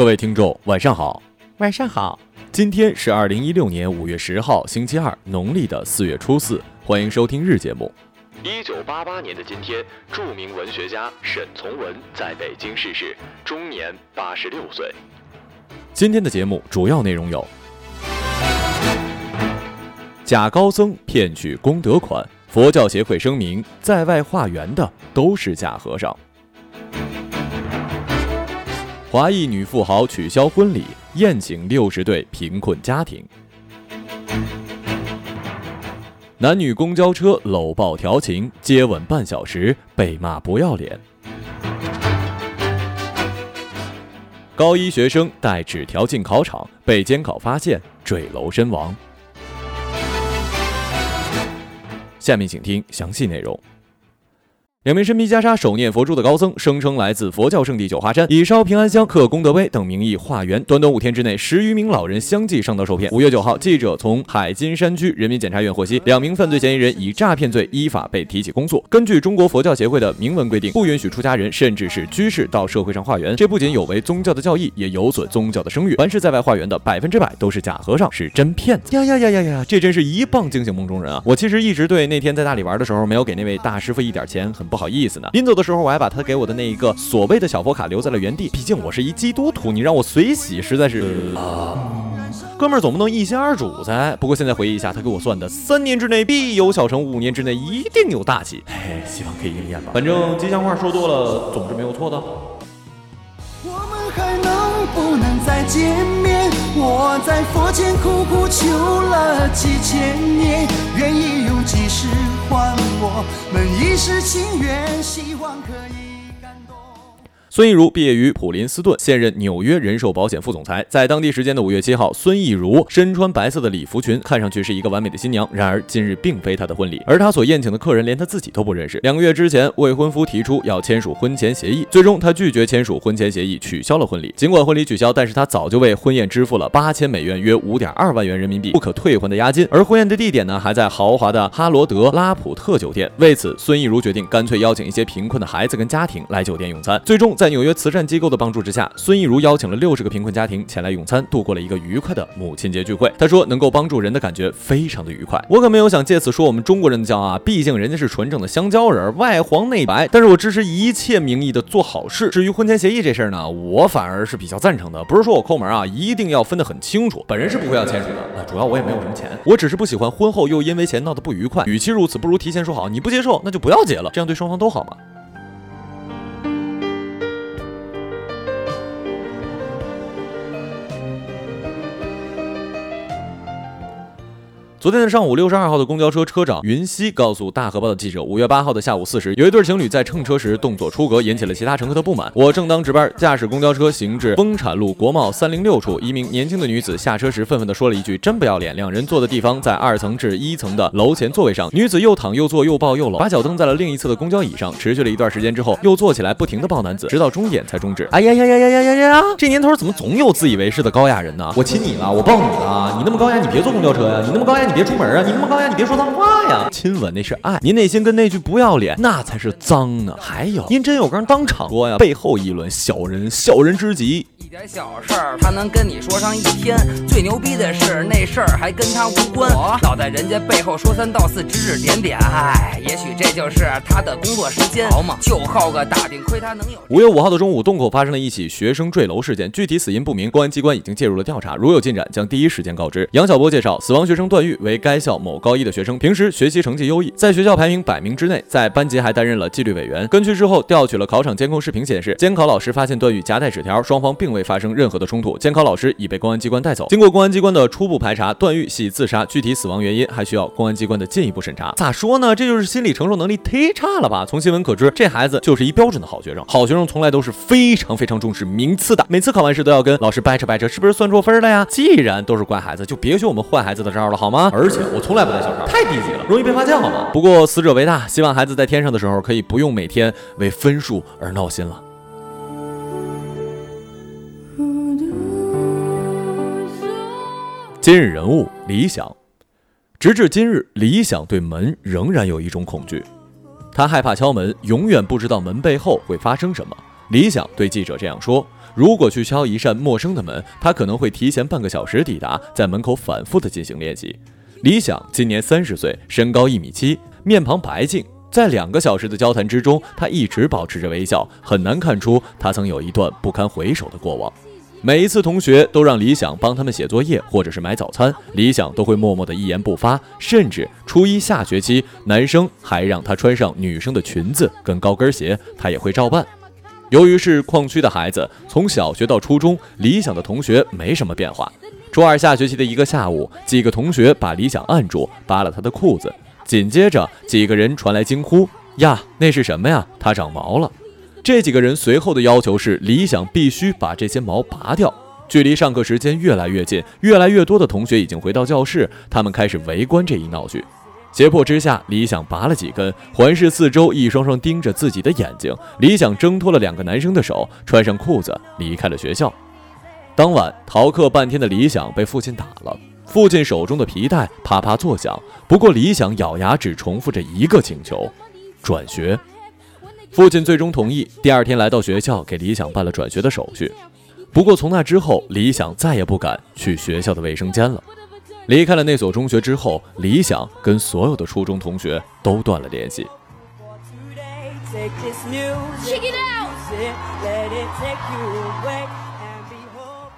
各位听众，晚上好，晚上好，今天是二零一六年五月十号，星期二，农历的四月初四，欢迎收听日节目。一九八八年的今天，著名文学家沈从文在北京逝世，终年八十六岁。今天的节目主要内容有：假高僧骗取功德款，佛教协会声明，在外化缘的都是假和尚；华裔女富豪取消婚礼，宴请六十对贫困家庭；男女公交车搂抱调情，接吻半小时，被骂不要脸。高一学生带纸条进考场，被监考发现，坠楼身亡。下面请听详细内容。两名身披袈裟、手念佛珠的高僧，声称来自佛教圣地九华山，以烧平安香、刻功德碑等名义化缘。短短五天之内，十余名老人相继上当受骗。五月九号，记者从海金山区人民检察院获悉，两名犯罪嫌疑人以诈骗罪依法被提起公诉。根据中国佛教协会的明文规定，不允许出家人甚至是居士到社会上化缘。这不仅有违宗教的教义，也有损宗教的声誉。凡是在外化缘的，百分之百都是假和尚，是真骗子。呀呀呀呀呀！这真是一棒惊醒梦中人啊！我其实一直对那天在大理玩的时候没有给那位大师傅一点钱很不好意思呢。临走的时候，我还把他给我的那一个所谓的小佛卡留在了原地。毕竟我是一基督徒，你让我随喜，实在是啊。哥们儿总不能一心二主噻。不过现在回忆一下，他给我算的三年之内必有小成，五年之内一定有大喜。嘿，希望可以应验吧。反正吉祥话说多了总是没有错的。我们还能不能再见面？我在佛前苦苦求了几千年，愿意用几世换我们一世情缘，希望可以。孙艺如毕业于普林斯顿，现任纽约人寿保险副总裁。在当地时间的五月七号，孙艺如身穿白色的礼服裙，看上去是一个完美的新娘。然而今日并非她的婚礼，而她所宴请的客人连她自己都不认识。两个月之前，未婚夫提出要签署婚前协议，最终她拒绝签署婚前协议，取消了婚礼。尽管婚礼取消，但是她早就为婚宴支付了八千美元（约五点二万元人民币）不可退还的押金。而婚宴的地点呢，还在豪华的哈罗德拉普特酒店。为此，孙艺如决定干脆邀请一些贫困的孩子跟家庭来酒店用餐。最终，在纽约慈善机构的帮助之下，孙艺如邀请了六十个贫困家庭前来用餐，度过了一个愉快的母亲节聚会。他说，能够帮助人的感觉非常的愉快。我可没有想借此说我们中国人的骄傲啊，毕竟人家是纯正的香蕉人，外黄内白。但是我支持一切名义的做好事。至于婚前协议这事儿呢，我反而是比较赞成的。不是说我抠门啊，一定要分得很清楚。本人是不会要签署的，那主要我也没有什么钱，我只是不喜欢婚后又因为钱闹得不愉快。与其如此，不如提前说好，你不接受那就不要结了，这样对双方都好嘛。昨天的上午，六十二号的公交车车长云溪告诉大河报的记者，五月八号的下午四时，有一对情侣在乘车时动作出格，引起了其他乘客的不满。我正当值班，驾驶公交车行至丰产路国贸三零六处，一名年轻的女子下车时愤愤地说了一句：“真不要脸！”两人坐的地方在二层至一层的楼前座位上，女子又躺又坐又抱又搂，把脚蹬在了另一侧的公交椅上。持续了一段时间之后，又坐起来不停地抱男子，直到终点才终止。哎呀呀呀呀呀呀呀！这年头怎么总有自以为是的高雅人呢？我亲你了，我抱你了，你那么高雅，你别坐公交车呀！你那么高雅，你别出门啊！你那么高压，你别说脏话呀！亲吻那是爱，您内心跟那句不要脸那才是脏呢。还有，您真有刚当场说呀，背后议论小人，小人之极。一点小事儿，他能跟你说上一天。最牛逼的是那事儿还跟他无关，老在人家背后说三道四，指指点点。唉，也许这就是他的工作时间。好嘛，就好个打听，亏他能有。五月五号的中午，洞口发生了一起学生坠楼事件，具体死因不明，公安机关已经介入了调查，如有进展将第一时间告知。杨晓波介绍，死亡学生段誉为该校某高一的学生，平时学习成绩优异，在学校排名百名之内，在班级还担任了纪律委员。根据之后调取了考场监控视频显示，监考老师发现段誉夹带纸条，双方并未未发生任何的冲突。监考老师已被公安机关带走。经过公安机关的初步排查，段誉系自杀，具体死亡原因还需要公安机关的进一步审查。咋说呢？这就是心理承受能力忒差了吧？从新闻可知，这孩子就是一标准的好学生。好学生从来都是非常非常重视名次的，每次考完试都要跟老师掰扯掰扯，是不是算错分了呀？既然都是乖孩子，就别学我们坏孩子的招了，好吗？而且我从来不带小抄，太低级了，容易被发现，好吗？不过死者为大，希望孩子在天上的时候可以不用每天为分数而闹心了。今日人物李想，直至今日，李想对门仍然有一种恐惧，他害怕敲门，永远不知道门背后会发生什么。李想对记者这样说：“如果去敲一扇陌生的门，他可能会提前半个小时抵达，在门口反复的进行练习。”李想今年三十岁，身高一米七，面庞白净，在两个小时的交谈之中，他一直保持着微笑，很难看出他曾有一段不堪回首的过往。每一次同学都让李想帮他们写作业或者是买早餐，李想都会默默的一言不发。甚至初一下学期，男生还让他穿上女生的裙子跟高跟鞋，他也会照办。由于是矿区的孩子，从小学到初中，李想的同学没什么变化。初二下学期的一个下午，几个同学把李想按住，扒了他的裤子，紧接着几个人传来惊呼：“呀，那是什么呀？他长毛了！”这几个人随后的要求是，李想必须把这些毛拔掉。距离上课时间越来越近，越来越多的同学已经回到教室，他们开始围观这一闹剧。胁迫之下，李想拔了几根，环视四周，一双双盯着自己的眼睛。李想挣脱了两个男生的手，穿上裤子离开了学校。当晚逃课半天的李想被父亲打了，父亲手中的皮带啪啪作响。不过李想咬牙只重复着一个请求：转学。父亲最终同意，第二天来到学校给李想办了转学的手续。不过从那之后，李想再也不敢去学校的卫生间了。离开了那所中学之后，李想跟所有的初中同学都断了联系。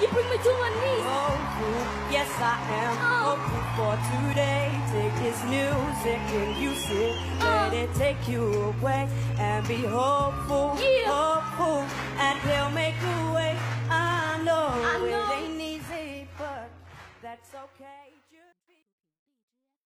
You bring me to my knees. hopeful. Yes, I am Oh. hopeful for today. Take this music and use it. Oh. Let Oh. it take you away and be hopeful, Yeah. hopeful, and he'll make a way. I know, I know. it ain't easy, but that's okay.